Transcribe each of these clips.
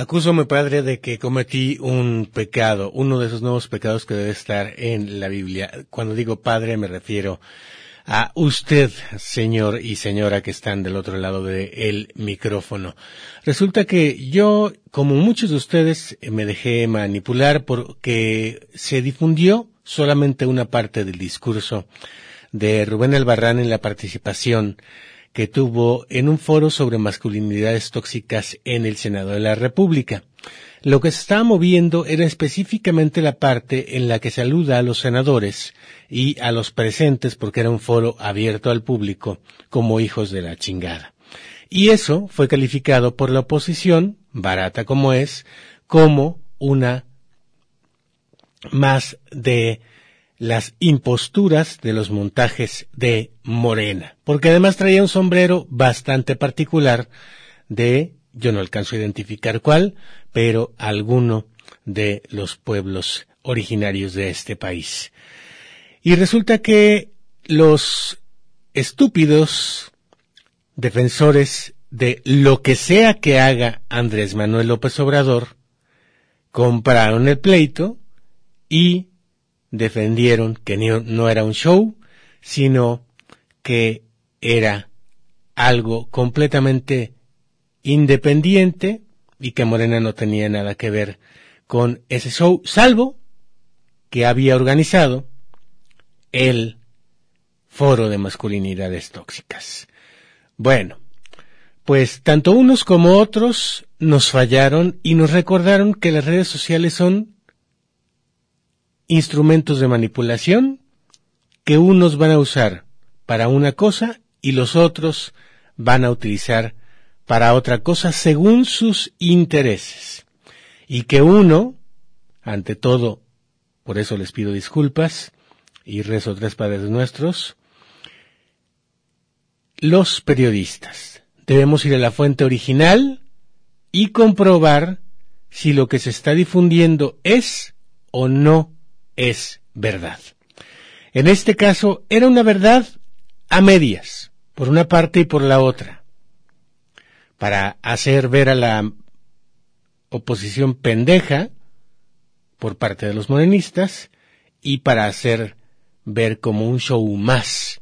Acuso a mi padre de que cometí un pecado, uno de esos nuevos pecados que debe estar en la Biblia. Cuando digo padre me refiero a usted, señor y señora que están del otro lado del micrófono. Resulta que yo, como muchos de ustedes, me dejé manipular porque se difundió solamente una parte del discurso de Rubén Albarrán en la participación que tuvo en un foro sobre masculinidades tóxicas en el Senado de la República. Lo que se estaba moviendo era específicamente la parte en la que saluda a los senadores y a los presentes, porque era un foro abierto al público, como hijos de la chingada. Y eso fue calificado por la oposición, barata como es, como una más de las imposturas de los montajes de Morena, porque además traía un sombrero bastante particular de, yo no alcanzo a identificar cuál, pero alguno de los pueblos originarios de este país. Y resulta que los estúpidos defensores de lo que sea que haga Andrés Manuel López Obrador compraron el pleito y defendieron que no era un show, sino que era algo completamente independiente y que Morena no tenía nada que ver con ese show, salvo que había organizado el foro de masculinidades tóxicas. Bueno, pues tanto unos como otros nos fallaron y nos recordaron que las redes sociales son instrumentos de manipulación que unos van a usar para una cosa y los otros van a utilizar para otra cosa según sus intereses. Y que uno, ante todo, por eso les pido disculpas y rezo tres padres nuestros, los periodistas debemos ir a la fuente original y comprobar si lo que se está difundiendo es o no es verdad. En este caso era una verdad a medias, por una parte y por la otra, para hacer ver a la oposición pendeja por parte de los morenistas y para hacer ver como un show más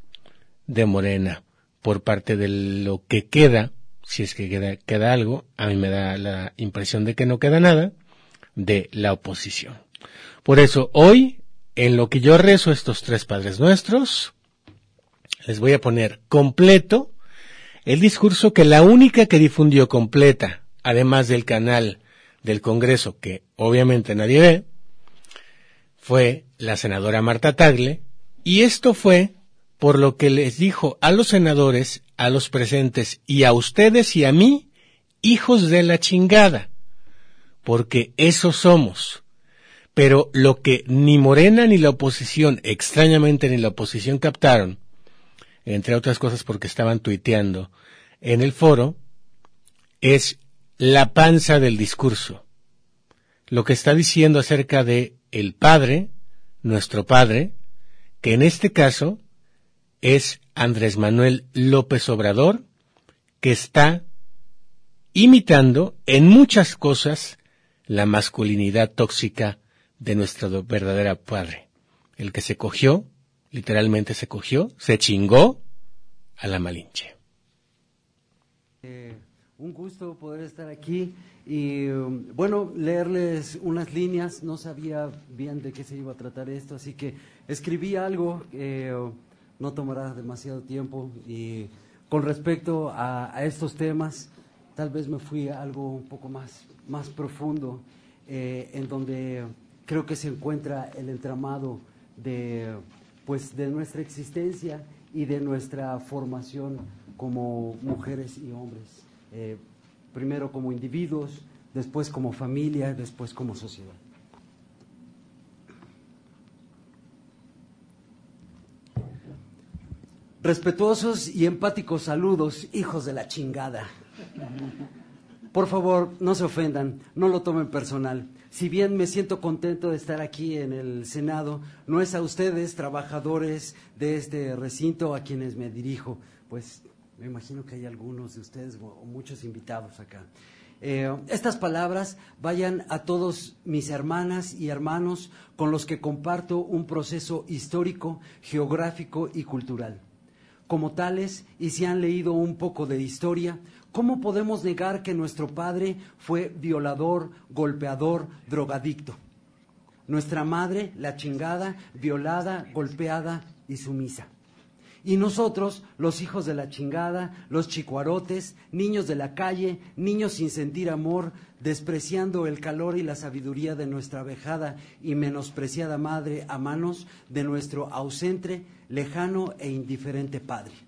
de Morena por parte de lo que queda, si es que queda, queda algo, a mí me da la impresión de que no queda nada, de la oposición. Por eso, hoy, en lo que yo rezo estos tres Padres Nuestros, les voy a poner completo el discurso que la única que difundió completa, además del canal del Congreso, que obviamente nadie ve, fue la senadora Marta Tagle, y esto fue por lo que les dijo a los senadores, a los presentes y a ustedes y a mí, hijos de la chingada, porque eso somos pero lo que ni Morena ni la oposición, extrañamente ni la oposición captaron, entre otras cosas porque estaban tuiteando en el foro, es la panza del discurso. Lo que está diciendo acerca de el Padre, nuestro Padre, que en este caso es Andrés Manuel López Obrador, que está imitando en muchas cosas la masculinidad tóxica de nuestro verdadero Padre, el que se cogió, literalmente se cogió, se chingó a la Malinche. Eh, un gusto poder estar aquí y um, bueno, leerles unas líneas, no sabía bien de qué se iba a tratar esto, así que escribí algo, uh, no tomará demasiado tiempo y con respecto a, estos temas, tal vez me fui a algo un poco más, más profundo, eh, en donde creo que se encuentra el entramado de, pues, de nuestra existencia y de nuestra formación como mujeres y hombres, eh, primero como individuos, después como familia, después como sociedad. Respetuosos y empáticos saludos, hijos de la chingada. Por favor, no se ofendan, no lo tomen personal. Si bien me siento contento de estar aquí en el Senado, no es a ustedes, trabajadores de este recinto, a quienes me dirijo, pues me imagino que hay algunos de ustedes o muchos invitados acá. Eh, estas palabras vayan a todos mis hermanas y hermanos con los que comparto un proceso histórico, geográfico y cultural. Como tales, y si han leído un poco de historia, ¿cómo podemos negar que nuestro padre fue violador, golpeador, drogadicto? Nuestra madre, la chingada, violada, golpeada y sumisa. Y nosotros, los hijos de la chingada, los chicuarotes, niños de la calle, niños sin sentir amor, despreciando el calor y la sabiduría de nuestra vejada y menospreciada madre a manos de nuestro ausente, lejano e indiferente padre.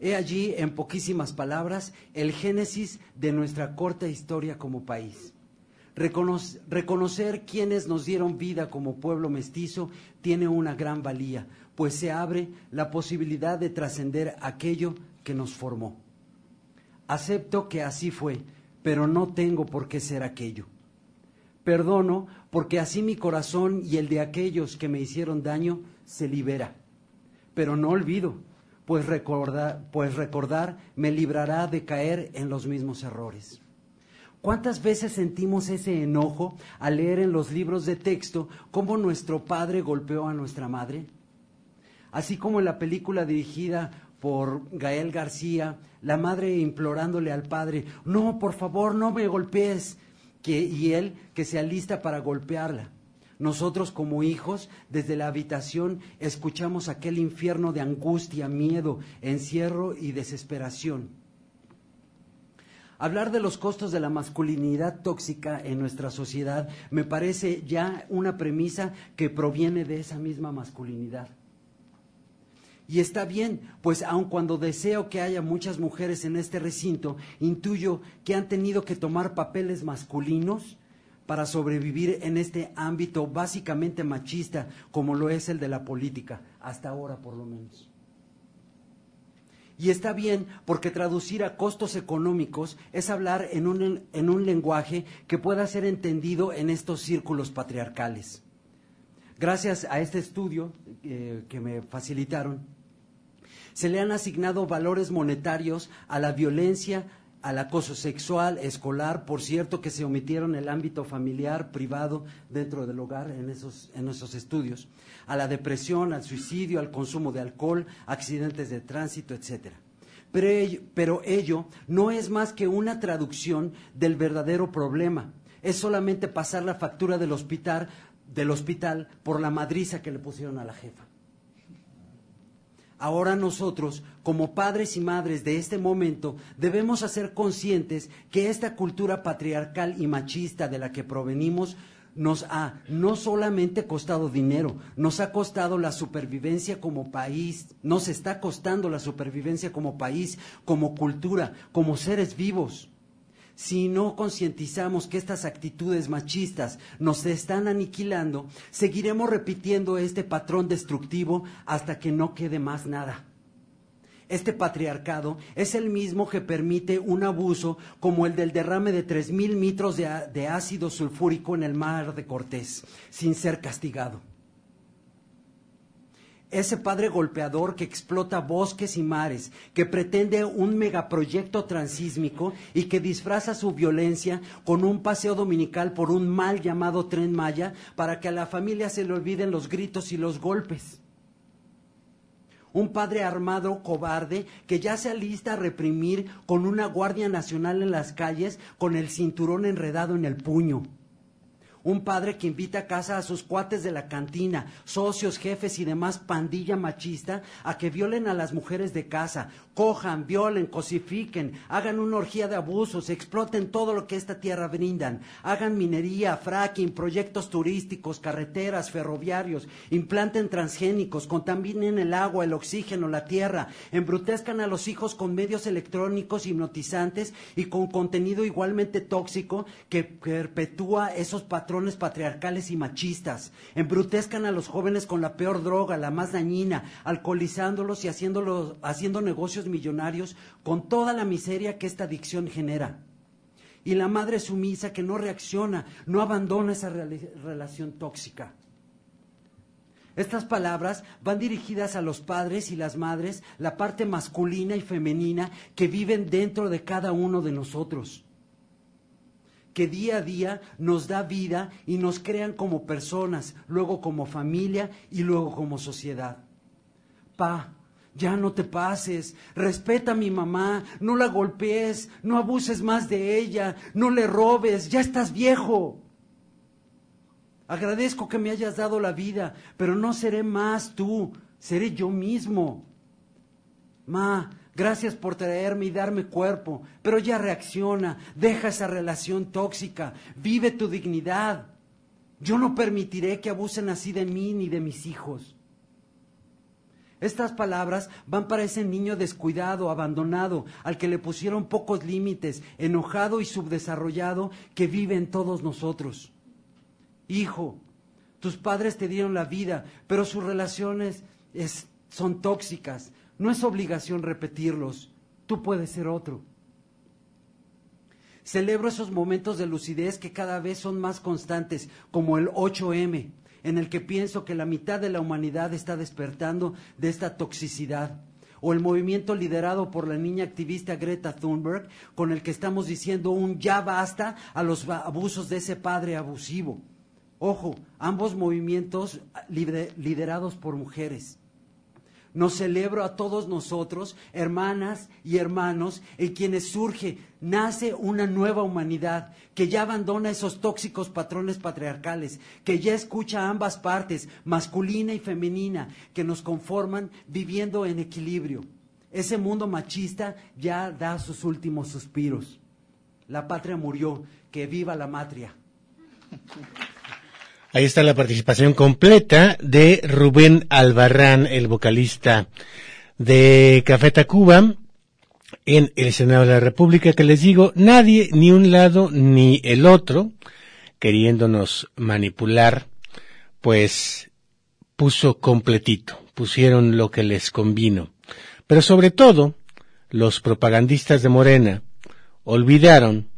He allí, en poquísimas palabras, el génesis de nuestra corta historia como país. reconocer quienes nos dieron vida como pueblo mestizo tiene una gran valía, pues se abre la posibilidad de trascender aquello que nos formó. Acepto que así fue, pero no tengo por qué ser aquello. Perdono porque así mi corazón y el de aquellos que me hicieron daño se libera. Pero no olvido, pues recordar, pues recordar me librará de caer en los mismos errores. ¿Cuántas veces sentimos ese enojo al leer en los libros de texto cómo nuestro padre golpeó a nuestra madre? así como en la película dirigida por Gael García, la madre implorándole al padre, no, por favor, no me golpees, y él que se alista para golpearla. Nosotros como hijos, desde la habitación, escuchamos aquel infierno de angustia, miedo, encierro y desesperación. Hablar de los costos de la masculinidad tóxica en nuestra sociedad me parece ya una premisa que proviene de esa misma masculinidad. Y está bien, pues aun cuando deseo que haya muchas mujeres en este recinto, intuyo que han tenido que tomar papeles masculinos para sobrevivir en este ámbito básicamente machista como lo es el de la política, hasta ahora por lo menos. Y está bien porque traducir a costos económicos es hablar en un, en un lenguaje que pueda ser entendido en estos círculos patriarcales. Gracias a este estudio eh, que me facilitaron, se le han asignado valores monetarios a la violencia, al acoso sexual, escolar, por cierto que se omitieron el ámbito familiar, privado, dentro del hogar en esos, en esos estudios, a la depresión, al suicidio, al consumo de alcohol, accidentes de tránsito, etcétera. Pero ello, pero ello no es más que una traducción del verdadero problema. Es solamente pasar la factura del hospital, del hospital por la madriza que le pusieron a la jefa. Ahora nosotros, como padres y madres de este momento, debemos hacer conscientes que esta cultura patriarcal y machista de la que provenimos nos ha no solamente costado dinero, nos ha costado la supervivencia como país, nos está costando la supervivencia como país, como cultura, como seres vivos. Si no concientizamos que estas actitudes machistas nos están aniquilando, seguiremos repitiendo este patrón destructivo hasta que no quede más nada. Este patriarcado es el mismo que permite un abuso como el del derrame de tres mil litros de, de ácido sulfúrico en el mar de Cortés, sin ser castigado ese padre golpeador que explota bosques y mares, que pretende un megaproyecto transísmico y que disfraza su violencia con un paseo dominical por un mal llamado tren Maya para que a la familia se le olviden los gritos y los golpes. Un padre armado cobarde que ya se alista a reprimir con una guardia nacional en las calles con el cinturón enredado en el puño un padre que invita a casa a sus cuates de la cantina, socios, jefes y demás pandilla machista a que violen a las mujeres de casa, cojan, violen, cosifiquen, hagan una orgía de abusos, exploten todo lo que esta tierra brindan, hagan minería, fracking, proyectos turísticos, carreteras, ferroviarios, implanten transgénicos, contaminen el agua, el oxígeno, la tierra, embrutezcan a los hijos con medios electrónicos hipnotizantes y con contenido igualmente tóxico que perpetúa esos patrones patriarcales y machistas, embrutezcan a los jóvenes con la peor droga, la más dañina, alcoholizándolos y haciéndolos, haciendo negocios millonarios con toda la miseria que esta adicción genera. Y la madre sumisa que no reacciona, no abandona esa relación tóxica. Estas palabras van dirigidas a los padres y las madres, la parte masculina y femenina que viven dentro de cada uno de nosotros, que día a día nos da vida y nos crean como personas, luego como familia y luego como sociedad. Pa, ya no te pases, respeta a mi mamá, no la golpees, no abuses más de ella, no le robes, ya estás viejo. Agradezco que me hayas dado la vida, pero no seré más tú, seré yo mismo. Ma, gracias por traerme y darme cuerpo, pero ya reacciona, deja esa relación tóxica, vive tu dignidad. Yo no permitiré que abusen así de mí ni de mis hijos. Estas palabras van para ese niño descuidado, abandonado, al que le pusieron pocos límites, enojado y subdesarrollado que vive en todos nosotros. Hijo, tus padres te dieron la vida, pero sus relaciones son tóxicas. No es obligación repetirlos. Tú puedes ser otro. Celebro esos momentos de lucidez que cada vez son más constantes, como el 8M, en el que pienso que la mitad de la humanidad está despertando de esta toxicidad. O el movimiento liderado por la niña activista Greta Thunberg, con el que estamos diciendo un ya basta a los abusos de ese padre abusivo. Ojo, ambos movimientos liderados por mujeres. Nos celebro a todos nosotros, hermanas y hermanos, en quienes surge, nace una nueva humanidad que ya abandona esos tóxicos patrones patriarcales, que ya escucha ambas partes, masculina y femenina, que nos conforman viviendo en equilibrio. Ese mundo machista ya da sus últimos suspiros. La patria murió, que viva la matria. Ahí está la participación completa de Rubén Albarrán, el vocalista de Café Tacuba, en el Senado de la República, que les digo, nadie, ni un lado ni el otro, queriéndonos manipular, pues puso completito, pusieron lo que les convino. Pero sobre todo, los propagandistas de Morena olvidaron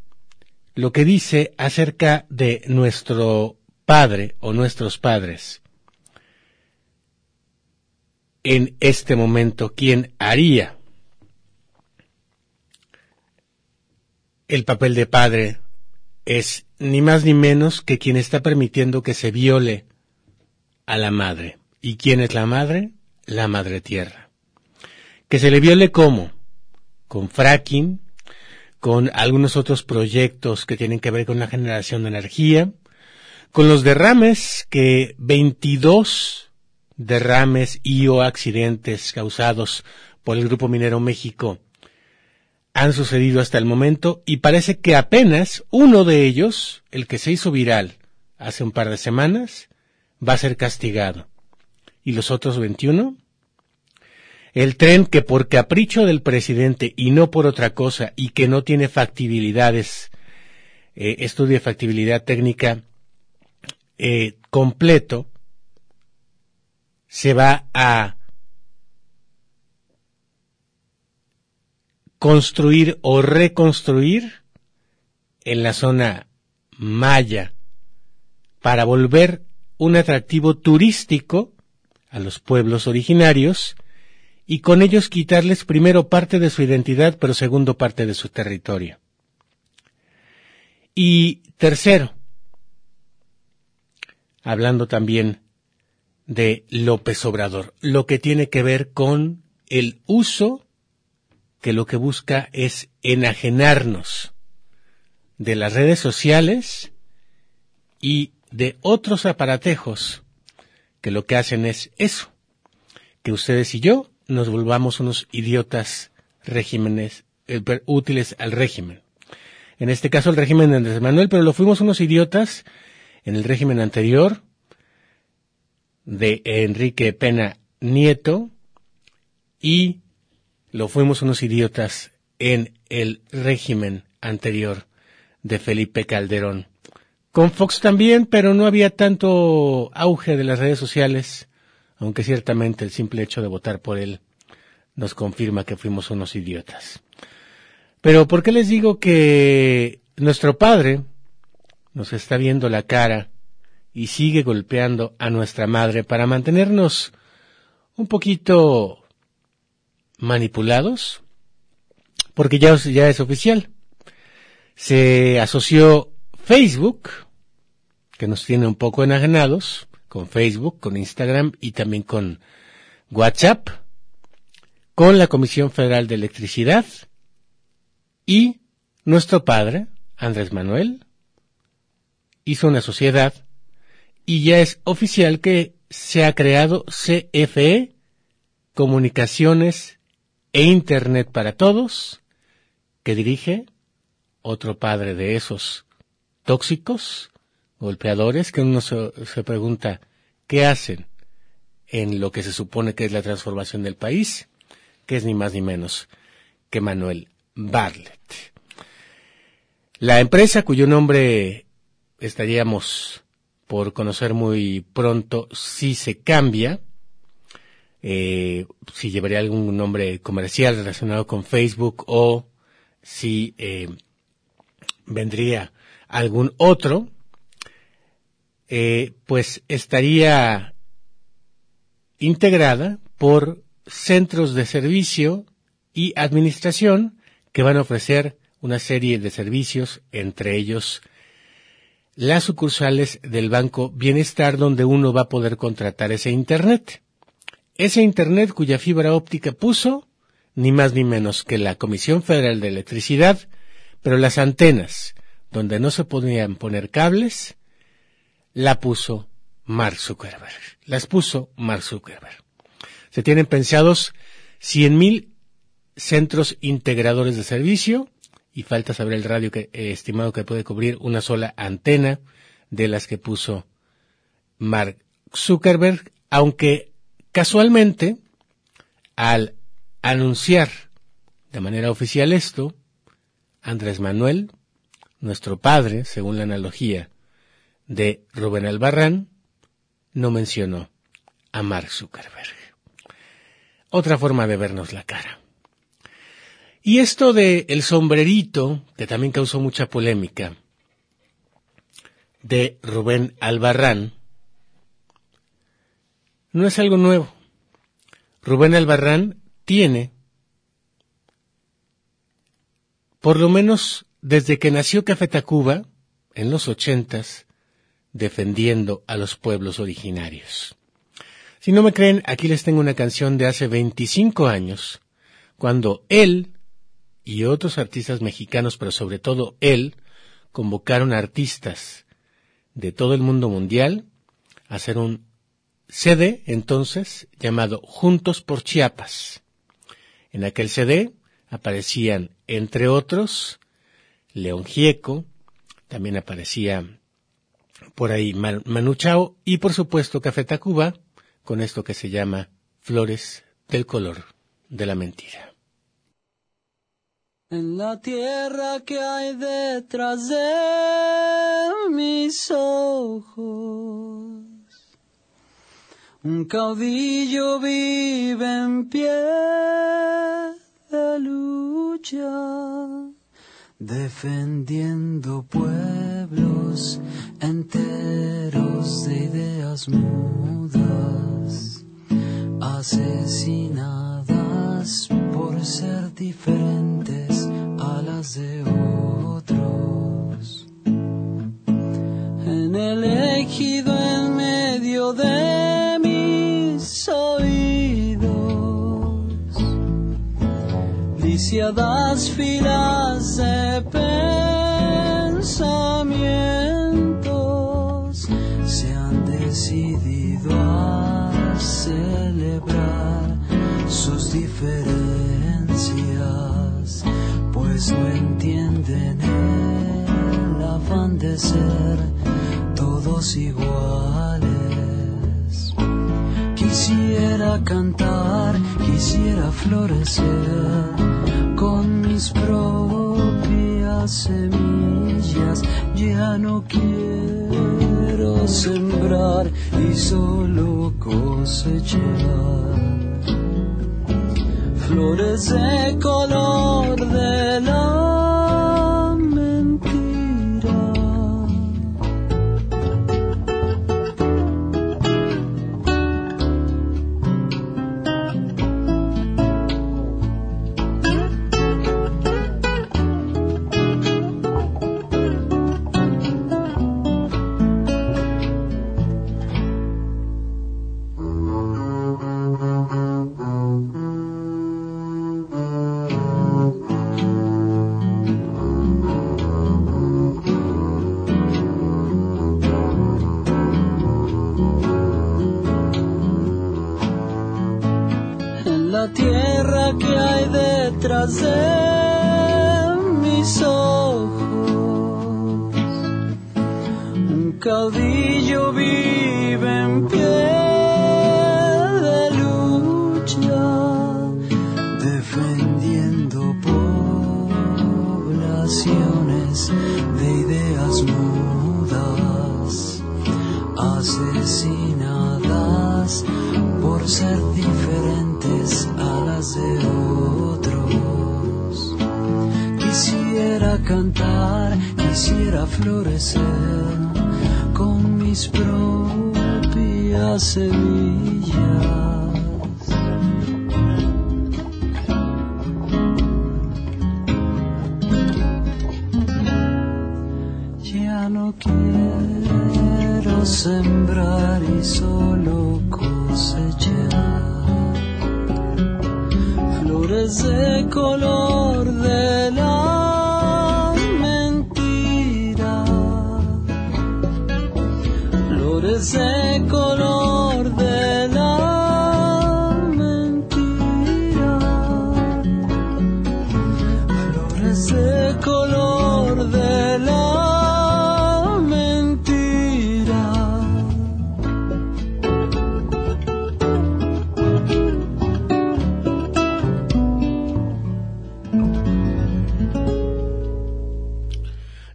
lo que dice acerca de nuestro padre o nuestros padres en este momento, ¿quién haría el papel de padre es ni más ni menos que quien está permitiendo que se viole a la madre. ¿Y quién es la madre? La madre tierra. Que se le viole cómo? Con fracking, con algunos otros proyectos que tienen que ver con la generación de energía, con los derrames que 22 derrames y o accidentes causados por el Grupo Minero México han sucedido hasta el momento y parece que apenas uno de ellos, el que se hizo viral hace un par de semanas, va a ser castigado. ¿Y los otros 21? El tren que por capricho del presidente y no por otra cosa y que no tiene factibilidades, eh, estudio de factibilidad técnica, eh, completo se va a construir o reconstruir en la zona maya para volver un atractivo turístico a los pueblos originarios y con ellos quitarles primero parte de su identidad, pero segundo parte de su territorio. Y tercero, hablando también de López Obrador, lo que tiene que ver con el uso que lo que busca es enajenarnos de las redes sociales y de otros aparatejos que lo que hacen es eso, que ustedes y yo nos volvamos unos idiotas regímenes eh, útiles al régimen. En este caso el régimen de Andrés Manuel, pero lo fuimos unos idiotas en el régimen anterior de Enrique Pena Nieto y lo fuimos unos idiotas en el régimen anterior de Felipe Calderón, Con Fox también, pero no había tanto auge de las redes sociales, aunque ciertamente el simple hecho de votar por él nos confirma que fuimos unos idiotas. Pero ¿por qué les digo que nuestro padre nos está viendo la cara y sigue golpeando a nuestra madre para mantenernos un poquito manipulados? Porque ya, ya es oficial. Se asoció Facebook, que nos tiene un poco enajenados, con Facebook, con Instagram y también con WhatsApp, con la Comisión Federal de Electricidad y nuestro padre, Andrés Manuel, hizo una sociedad y ya es oficial que se ha creado CFE, Comunicaciones e Internet para Todos, que dirige otro padre de esos tóxicos, golpeadores, que uno se, se, pregunta qué hacen en lo que se supone que es la transformación del país, que es ni más ni menos que Manuel Bartlett. La empresa cuyo nombre estaríamos por conocer muy pronto si se cambia, eh, si llevaría algún nombre comercial relacionado con Facebook o si eh, vendría algún otro, eh, pues estaría integrada por centros de servicio y administración que van a ofrecer una serie de servicios, entre ellos las sucursales del Banco Bienestar donde uno va a poder contratar ese Internet. Ese Internet cuya fibra óptica puso ni más ni menos que la Comisión Federal de Electricidad, pero las antenas donde no se podían poner cables, la puso Mark Zuckerberg. Las puso Mark Zuckerberg. Se tienen pensados 100.000 centros integradores de servicio y falta saber el radio que, eh, estimado que puede cubrir una sola antena de las que puso Mark Zuckerberg, aunque casualmente al anunciar de manera oficial esto, Andrés Manuel, nuestro padre, según la analogía de Rubén Albarrán, no mencionó a Mark Zuckerberg. Otra forma de vernos la cara. Y esto de el sombrerito, que también causó mucha polémica, de Rubén Albarrán, no es algo nuevo. Rubén Albarrán tiene, por lo menos desde que nació Café Tacuba, en los ochentas, defendiendo a los pueblos originarios. Si no me creen, aquí les tengo una canción de hace 25 años, cuando él y otros artistas mexicanos, pero sobre todo él, convocaron artistas de todo el mundo mundial a hacer un CD entonces llamado Juntos por Chiapas. En aquel CD aparecían, entre otros, León Gieco, también aparecía por ahí Manu Chao y por supuesto Café Tacuba con esto que se llama Flores del color de la mentira. En la tierra que hay detrás de mis ojos, un caudillo vive en pie de lucha, defendiendo pueblos enteros de ideas mudas, asesinadas por ser diferentes de otros. En el ejido en medio de mis oídos, lisiadas filas de pensamientos se han decidido a celebrar sus diferencias pues no entienden el afán de ser todos iguales. Quisiera cantar, quisiera florecer con mis propias las semillas, ya no quiero sembrar y solo cosechar flores de color de la detrás solo cosechar flores de color de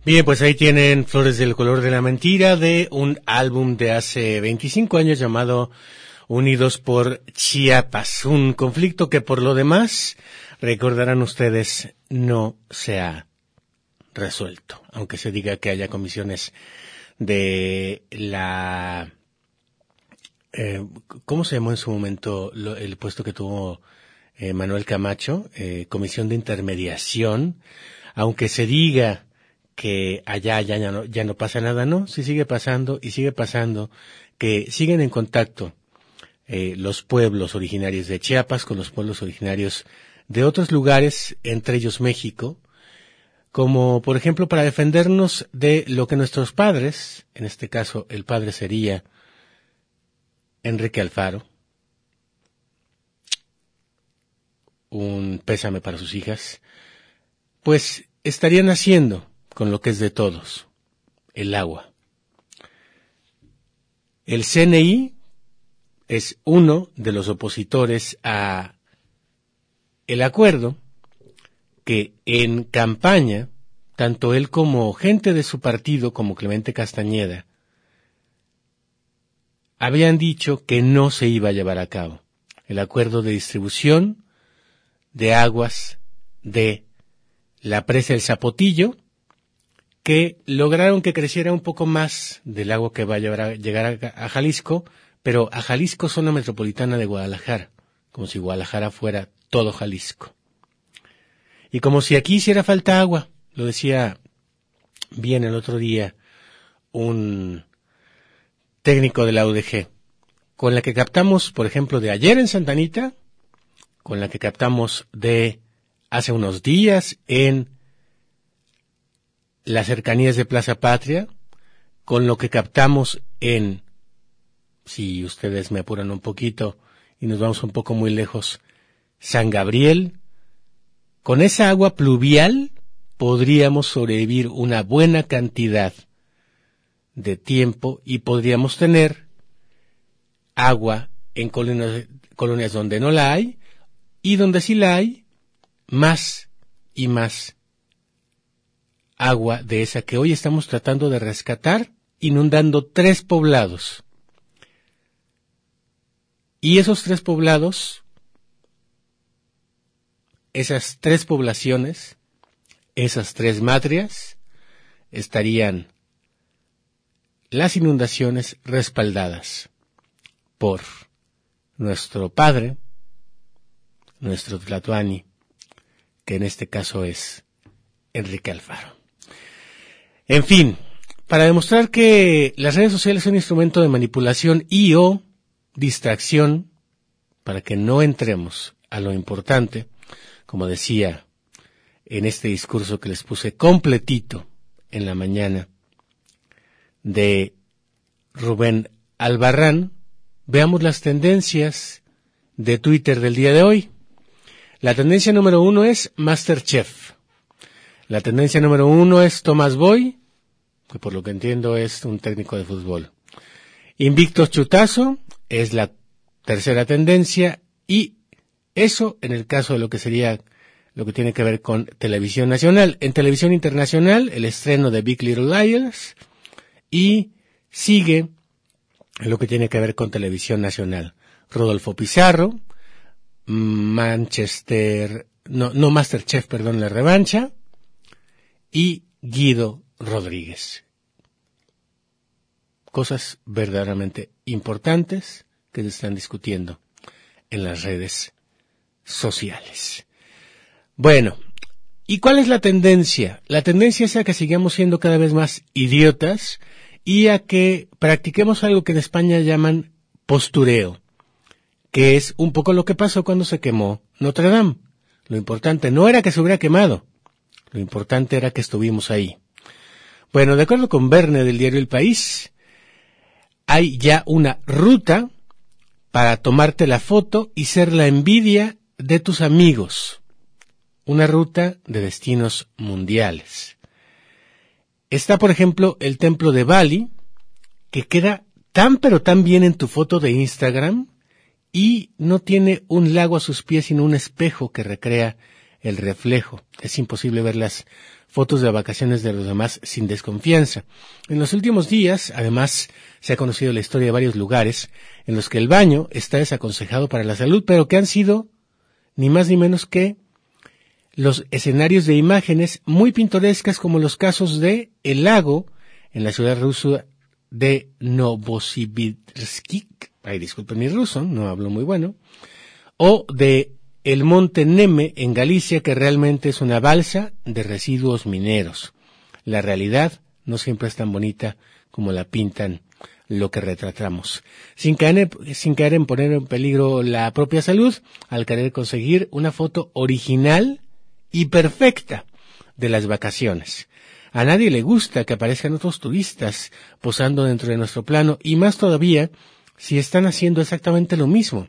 Bien, pues ahí tienen Flores del color de la mentira de un álbum de hace 25 años llamado Unidos por Chiapas, un conflicto que por lo demás, recordarán ustedes, no se ha resuelto, aunque se diga que haya comisiones de la eh, ¿cómo se llamó en su momento el puesto que tuvo eh, Manuel Camacho? Eh, comisión de intermediación, aunque se diga que allá ya, ya, no, ya no pasa nada, no, sí sigue pasando y sigue pasando, que siguen en contacto eh, los pueblos originarios de Chiapas con los pueblos originarios de otros lugares, entre ellos México, como por ejemplo para defendernos de lo que nuestros padres, en este caso el padre sería Enrique Alfaro, un pésame para sus hijas, pues estarían haciendo con lo que es de todos, el agua. El CNI es uno de los opositores a el acuerdo que en campaña, tanto él como gente de su partido, como Clemente Castañeda, habían dicho que no se iba a llevar a cabo el acuerdo de distribución de aguas de la presa del Zapotillo, que lograron que creciera un poco más del agua que va a, llevar a llegar a, a Jalisco, pero a Jalisco zona metropolitana de Guadalajara, como si Guadalajara fuera todo Jalisco. Y como si aquí hiciera falta agua, lo decía bien el otro día un técnico de la UDG, con la que captamos, por ejemplo, de ayer en Santanita, con la que captamos de hace unos días en las cercanías de Plaza Patria, con lo que captamos en, si ustedes me apuran un poquito y nos vamos un poco muy lejos, San Gabriel, con esa agua pluvial podríamos sobrevivir una buena cantidad de tiempo y podríamos tener agua en colonias, colonias donde no la hay y donde sí la hay, más y más agua de esa que hoy estamos tratando de rescatar, inundando tres poblados. Y esos tres poblados, esas tres poblaciones, esas tres matrias, estarían las inundaciones respaldadas por nuestro padre, nuestro Tlatuani, que en este caso es Enrique Alfaro. En fin, para demostrar que las redes sociales son un instrumento de manipulación y o distracción, para que no entremos a lo importante, como decía en este discurso que les puse completito en la mañana de Rubén Albarrán, veamos las tendencias de Twitter del día de hoy. La tendencia número uno es Masterchef. La tendencia número uno es Thomas Boy, que por lo que entiendo es un técnico de fútbol. Invicto Chutazo es la tercera tendencia y eso en el caso de lo que sería lo que tiene que ver con televisión nacional. En televisión internacional, el estreno de Big Little Liars y sigue lo que tiene que ver con televisión nacional. Rodolfo Pizarro, Manchester, no, no Masterchef, perdón, la revancha, y Guido Rodríguez. Cosas verdaderamente importantes que se están discutiendo en las redes sociales. Bueno, ¿y cuál es la tendencia? La tendencia es a que sigamos siendo cada vez más idiotas y a que practiquemos algo que en España llaman postureo, que es un poco lo que pasó cuando se quemó Notre Dame. Lo importante no era que se hubiera quemado, lo importante era que estuvimos ahí. Bueno, de acuerdo con Verne del diario El País, hay ya una ruta para tomarte la foto y ser la envidia de tus amigos. Una ruta de destinos mundiales. Está, por ejemplo, el templo de Bali, que queda tan pero tan bien en tu foto de Instagram y no tiene un lago a sus pies sino un espejo que recrea el reflejo. Es imposible ver las fotos de vacaciones de los demás sin desconfianza. En los últimos días, además, se ha conocido la historia de varios lugares en los que el baño está desaconsejado para la salud, pero que han sido ni más ni menos que los escenarios de imágenes muy pintorescas como los casos de el lago en la ciudad rusa de Novosibirsk, ay disculpen mi ruso, no hablo muy bueno, o de el monte Neme en Galicia que realmente es una balsa de residuos mineros. La realidad no siempre es tan bonita como la pintan lo que retratamos, sin caer, sin caer en poner en peligro la propia salud al querer conseguir una foto original y perfecta de las vacaciones. A nadie le gusta que aparezcan otros turistas posando dentro de nuestro plano y más todavía si están haciendo exactamente lo mismo,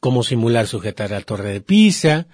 como simular sujetar la torre de Pisa,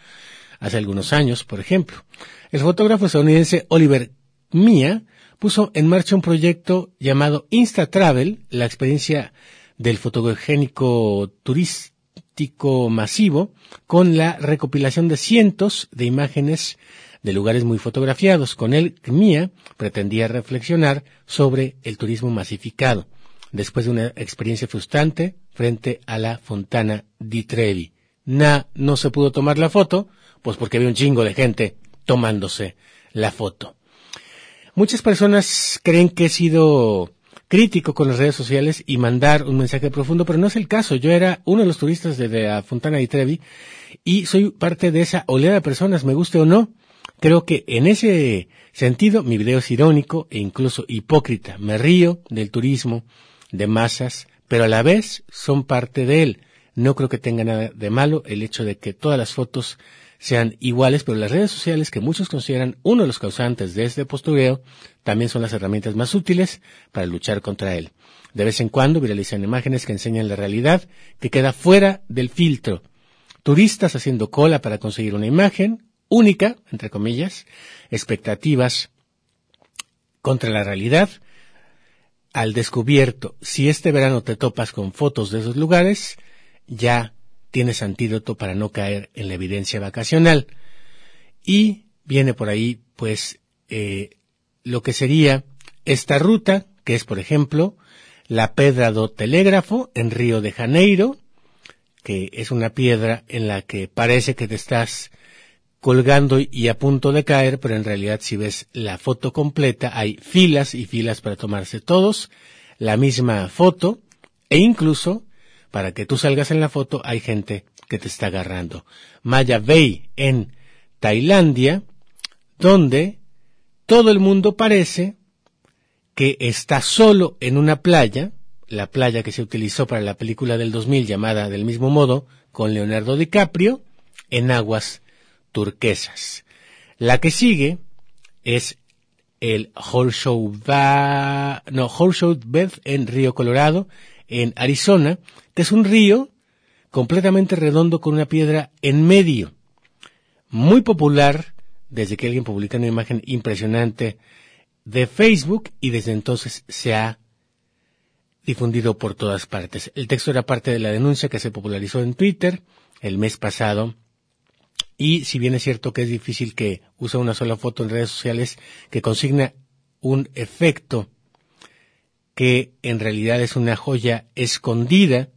hace algunos años, por ejemplo. El fotógrafo estadounidense Oliver Mia puso en marcha un proyecto llamado Insta Travel, la experiencia del fotogénico turístico masivo con la recopilación de cientos de imágenes de lugares muy fotografiados. Con él, Mía pretendía reflexionar sobre el turismo masificado, después de una experiencia frustrante frente a la Fontana di Trevi. Na, no se pudo tomar la foto, pues porque había un chingo de gente tomándose la foto. Muchas personas creen que he sido crítico con las redes sociales y mandar un mensaje profundo, pero no es el caso. Yo era uno de los turistas de la Fontana di Trevi y soy parte de esa oleada de personas, me guste o no. Creo que en ese sentido mi video es irónico e incluso hipócrita. Me río del turismo de masas, pero a la vez son parte de él. No creo que tenga nada de malo el hecho de que todas las fotos sean iguales, pero las redes sociales, que muchos consideran uno de los causantes de este postureo, también son las herramientas más útiles para luchar contra él. De vez en cuando viralizan imágenes que enseñan la realidad que queda fuera del filtro. Turistas haciendo cola para conseguir una imagen única, entre comillas, expectativas contra la realidad. Al descubierto, si este verano te topas con fotos de esos lugares, ya tienes antídoto para no caer en la evidencia vacacional. Y viene por ahí, pues, eh, lo que sería esta ruta, que es, por ejemplo, la Pedra do Telégrafo en Río de Janeiro, que es una piedra en la que parece que te estás colgando y a punto de caer, pero en realidad si ves la foto completa hay filas y filas para tomarse todos la misma foto e incluso para que tú salgas en la foto hay gente que te está agarrando. Maya Bay en Tailandia, donde todo el mundo parece que está solo en una playa, la playa que se utilizó para la película del 2000 llamada del mismo modo, con Leonardo DiCaprio, en aguas turquesas. La que sigue es el ba no, en Río Colorado, en Arizona, que es un río completamente redondo con una piedra en medio. Muy popular desde que alguien publica una imagen impresionante de Facebook y desde entonces se ha difundido por todas partes. El texto era parte de la denuncia que se popularizó en Twitter el mes pasado y si bien es cierto que es difícil que use una sola foto en redes sociales que consigna un efecto que en realidad es una joya escondida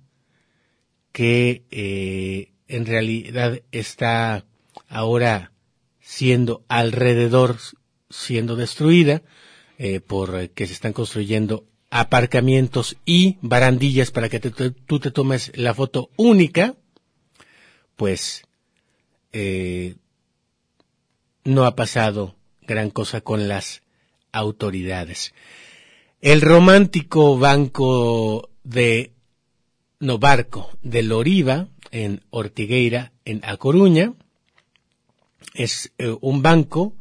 que eh, en realidad está ahora siendo alrededor siendo destruida eh, por que se están construyendo aparcamientos y barandillas para que tú te tomes la foto única, pues eh, no ha pasado gran cosa con las autoridades. El romántico banco de no barco de Loriva en Ortigueira en A Coruña es eh, un banco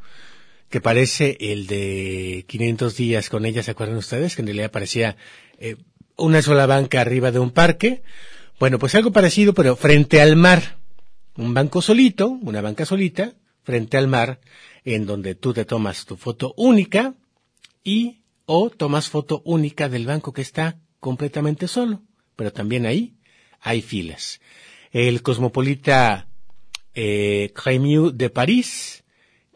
que parece el de 500 días con ella, ¿se acuerdan ustedes? Que en realidad parecía eh, una sola banca arriba de un parque. Bueno, pues algo parecido, pero frente al mar. Un banco solito, una banca solita, frente al mar, en donde tú te tomas tu foto única y o tomas foto única del banco que está completamente solo. Pero también ahí hay filas. El cosmopolita eh, de París,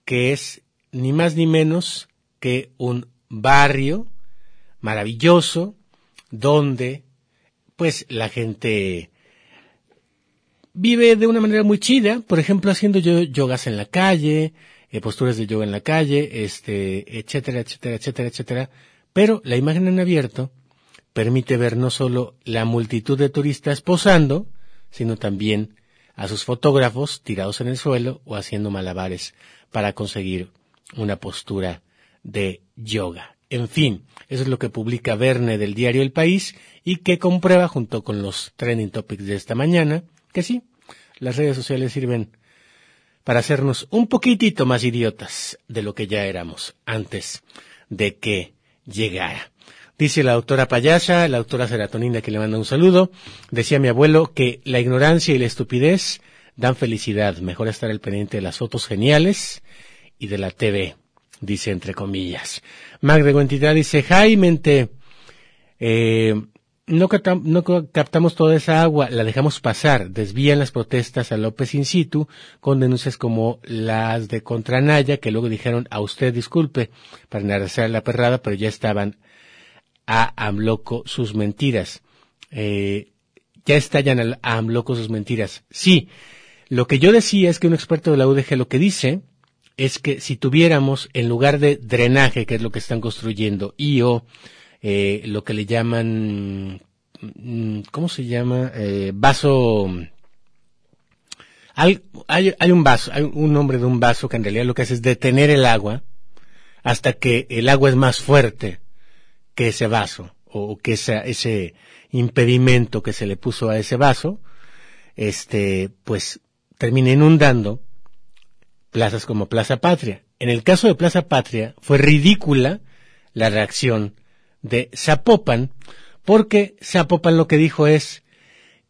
que es ni más ni menos que un barrio maravilloso donde pues la gente vive de una manera muy chida, por ejemplo haciendo yogas en la calle, eh, posturas de yoga en la calle, este, etcétera, etcétera, etcétera, etcétera, pero la imagen en abierto permite ver no solo la multitud de turistas posando, sino también a sus fotógrafos tirados en el suelo o haciendo malabares para conseguir una postura de yoga. En fin, eso es lo que publica Verne del diario El País y que comprueba junto con los trending topics de esta mañana que sí, las redes sociales sirven para hacernos un poquitito más idiotas de lo que ya éramos antes de que llegara. Dice la autora payasa, la autora serotonina que le manda un saludo, decía mi abuelo que la ignorancia y la estupidez dan felicidad, mejor estar al pendiente de las fotos geniales y de la TV, dice entre comillas. Magre Guentidad dice, Jaime, eh, no, no, captamos toda esa agua, la dejamos pasar, desvían las protestas a López in situ con denuncias como las de Contranaya, que luego dijeron a usted disculpe para enardecer la perrada, pero ya estaban a Amloco sus mentiras. Eh, ya estallan a Amloco sus mentiras. Sí, lo que yo decía es que un experto de la UDG lo que dice es que si tuviéramos, en lugar de drenaje, que es lo que están construyendo, y o eh, lo que le llaman, mm, ¿cómo se llama? Eh, vaso, hay, hay, hay, un vaso, hay un nombre de un vaso que en realidad lo que hace es detener el agua hasta que el agua es más fuerte que ese vaso o que ese, ese impedimento que se le puso a ese vaso, este, pues termina inundando plazas como Plaza Patria. En el caso de Plaza Patria fue ridícula la reacción de Zapopan, porque Zapopan lo que dijo es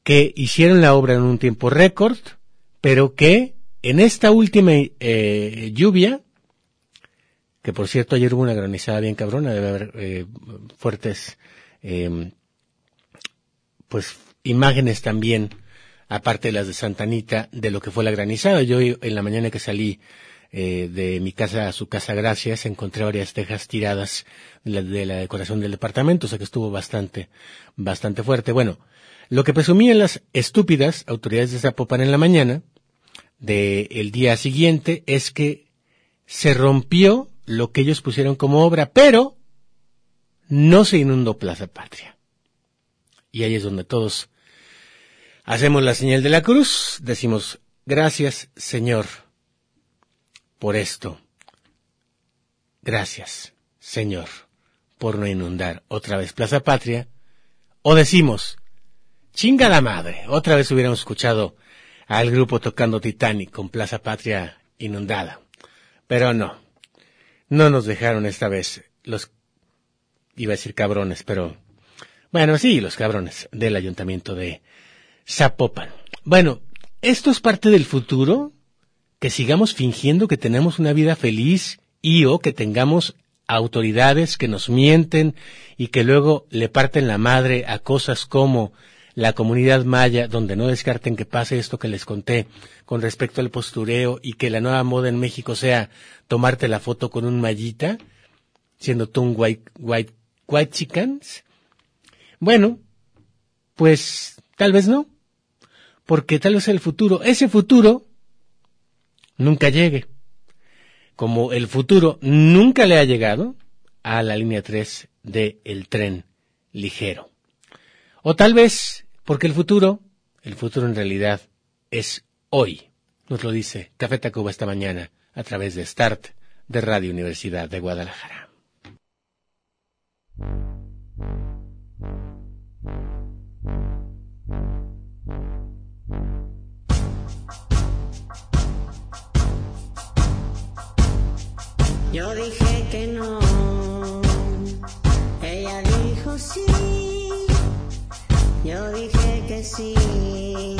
que hicieron la obra en un tiempo récord, pero que en esta última eh, lluvia que por cierto ayer hubo una granizada bien cabrona, debe haber eh, fuertes, eh, pues, imágenes también, aparte de las de Santanita, de lo que fue la granizada. Yo en la mañana que salí eh, de mi casa a su casa gracias, encontré varias tejas tiradas de la, de la decoración del departamento, o sea que estuvo bastante, bastante fuerte. Bueno, lo que presumían las estúpidas autoridades de Zapopan en la mañana del día siguiente es que se rompió lo que ellos pusieron como obra, pero no se inundó Plaza Patria. Y ahí es donde todos hacemos la señal de la cruz, decimos, gracias Señor por esto. Gracias Señor por no inundar otra vez Plaza Patria. O decimos, chinga la madre, otra vez hubiéramos escuchado al grupo tocando Titanic con Plaza Patria inundada. Pero no, no nos dejaron esta vez los, iba a decir cabrones, pero, bueno, sí, los cabrones del ayuntamiento de Zapopan. Bueno, esto es parte del futuro, que sigamos fingiendo que tenemos una vida feliz y o que tengamos autoridades que nos mienten y que luego le parten la madre a cosas como la comunidad maya, donde no descarten que pase esto que les conté con respecto al postureo y que la nueva moda en México sea tomarte la foto con un mallita, siendo tú un white, white, white. Bueno, pues tal vez no, porque tal vez el futuro, ese futuro, nunca llegue. Como el futuro nunca le ha llegado a la línea 3 del tren ligero. O tal vez porque el futuro, el futuro en realidad es hoy. Nos lo dice Café Tacuba esta mañana a través de Start de Radio Universidad de Guadalajara. Yo dije que no, ella dijo sí. Yo dije que sí,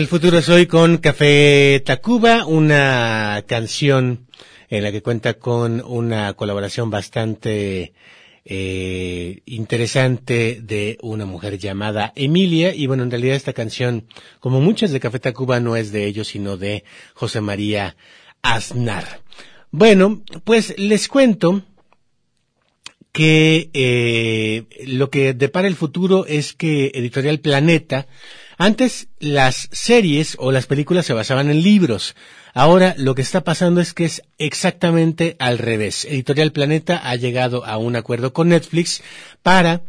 El futuro es hoy con Café Tacuba, una canción en la que cuenta con una colaboración bastante eh, interesante de una mujer llamada Emilia y bueno en realidad esta canción como muchas de Café Tacuba no es de ellos sino de José María Aznar. Bueno, pues les cuento que eh, lo que depara el futuro es que Editorial Planeta, antes las series o las películas se basaban en libros. Ahora lo que está pasando es que es exactamente al revés. Editorial Planeta ha llegado a un acuerdo con Netflix para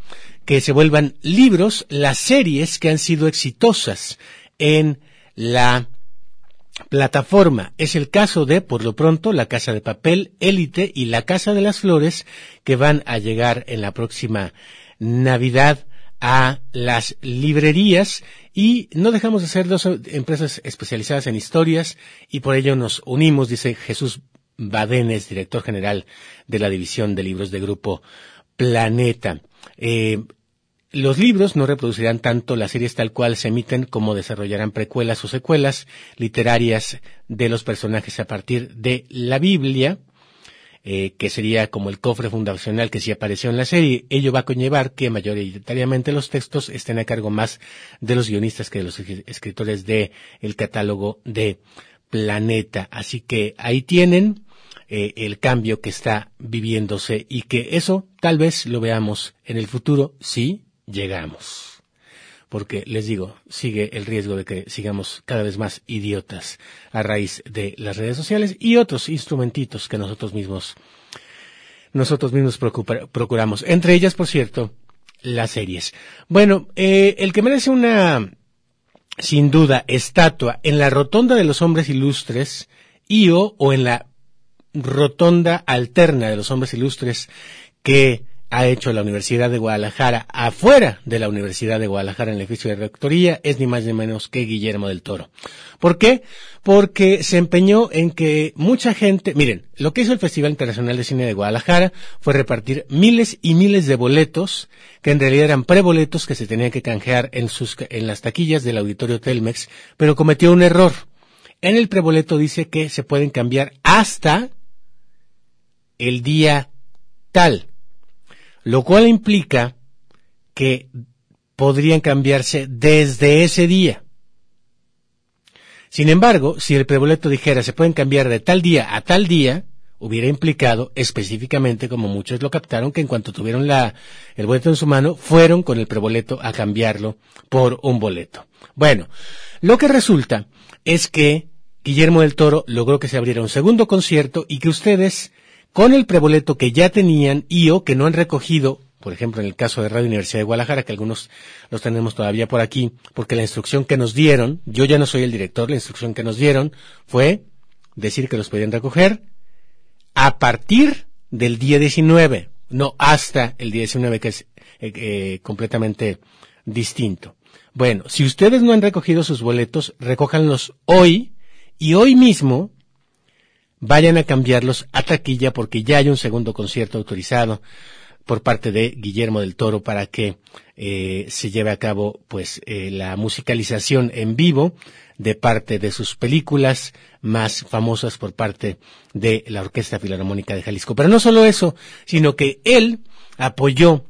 que se vuelvan libros las series que han sido exitosas en la plataforma. Es el caso de, por lo pronto, La Casa de Papel, Élite y La Casa de las Flores, que van a llegar en la próxima Navidad a las librerías y no dejamos de ser dos empresas especializadas en historias y por ello nos unimos, dice Jesús Badenes, director general de la división de libros de Grupo Planeta. Eh, los libros no reproducirán tanto las series tal cual se emiten como desarrollarán precuelas o secuelas literarias de los personajes a partir de la Biblia, eh, que sería como el cofre fundacional que sí apareció en la serie. Ello va a conllevar que mayoritariamente los textos estén a cargo más de los guionistas que de los escritores de el catálogo de Planeta. Así que ahí tienen eh, el cambio que está viviéndose y que eso tal vez lo veamos en el futuro, sí, llegamos. Porque les digo, sigue el riesgo de que sigamos cada vez más idiotas a raíz de las redes sociales y otros instrumentitos que nosotros mismos, nosotros mismos procuramos. Entre ellas, por cierto, las series. Bueno, eh, el que merece una, sin duda, estatua en la rotonda de los hombres ilustres, y o, o en la rotonda alterna de los hombres ilustres que ha hecho la Universidad de Guadalajara afuera de la Universidad de Guadalajara en el edificio de rectoría es ni más ni menos que Guillermo del Toro. ¿Por qué? Porque se empeñó en que mucha gente, miren, lo que hizo el Festival Internacional de Cine de Guadalajara fue repartir miles y miles de boletos que en realidad eran preboletos que se tenían que canjear en sus en las taquillas del auditorio Telmex, pero cometió un error. En el preboleto dice que se pueden cambiar hasta el día tal lo cual implica que podrían cambiarse desde ese día. Sin embargo, si el preboleto dijera se pueden cambiar de tal día a tal día, hubiera implicado específicamente, como muchos lo captaron, que en cuanto tuvieron la, el boleto en su mano, fueron con el preboleto a cambiarlo por un boleto. Bueno, lo que resulta es que Guillermo del Toro logró que se abriera un segundo concierto y que ustedes con el preboleto que ya tenían y o que no han recogido, por ejemplo, en el caso de Radio Universidad de Guadalajara, que algunos los tenemos todavía por aquí, porque la instrucción que nos dieron, yo ya no soy el director, la instrucción que nos dieron fue decir que los podían recoger a partir del día 19, no hasta el día 19, que es eh, eh, completamente distinto. Bueno, si ustedes no han recogido sus boletos, recójanlos hoy y hoy mismo vayan a cambiarlos a taquilla porque ya hay un segundo concierto autorizado por parte de Guillermo del Toro para que eh, se lleve a cabo pues eh, la musicalización en vivo de parte de sus películas más famosas por parte de la Orquesta Filarmónica de Jalisco. Pero no solo eso, sino que él apoyó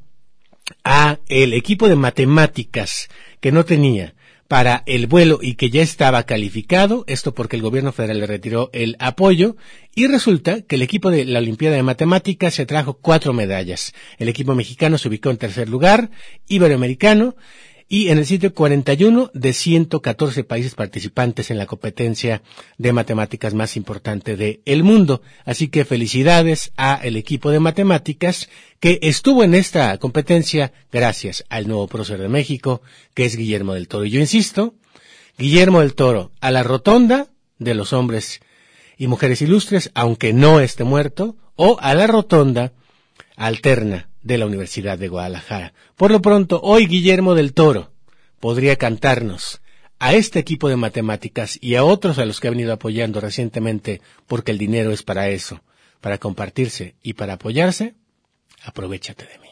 a el equipo de matemáticas que no tenía para el vuelo y que ya estaba calificado, esto porque el gobierno federal le retiró el apoyo, y resulta que el equipo de la Olimpiada de Matemáticas se trajo cuatro medallas. El equipo mexicano se ubicó en tercer lugar, iberoamericano, y en el sitio 41 de 114 países participantes en la competencia de matemáticas más importante del mundo. Así que felicidades a el equipo de matemáticas que estuvo en esta competencia gracias al nuevo prócer de México, que es Guillermo del Toro. Y yo insisto, Guillermo del Toro a la rotonda de los hombres y mujeres ilustres, aunque no esté muerto, o a la rotonda alterna de la Universidad de Guadalajara. Por lo pronto, hoy Guillermo del Toro podría cantarnos a este equipo de matemáticas y a otros a los que ha venido apoyando recientemente, porque el dinero es para eso, para compartirse y para apoyarse, aprovechate de mí.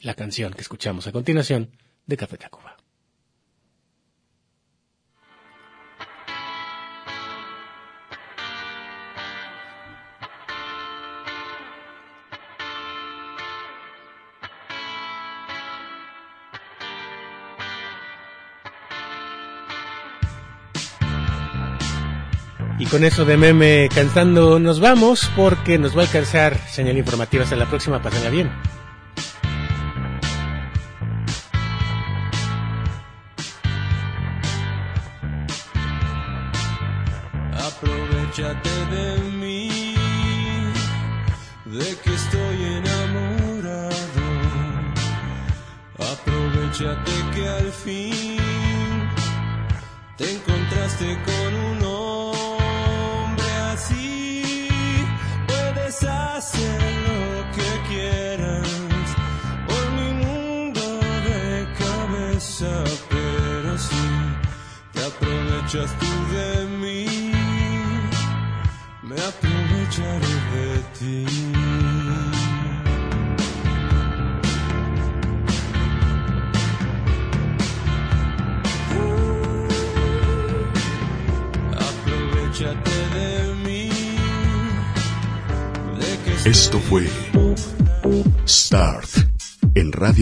La canción que escuchamos a continuación de Café Tacuba. Y con eso de meme cantando nos vamos porque nos va a alcanzar señal informativa. Hasta la próxima, pásenla bien. Aprovechate de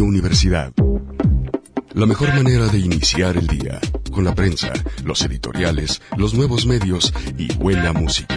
Universidad. La mejor manera de iniciar el día, con la prensa, los editoriales, los nuevos medios y buena música.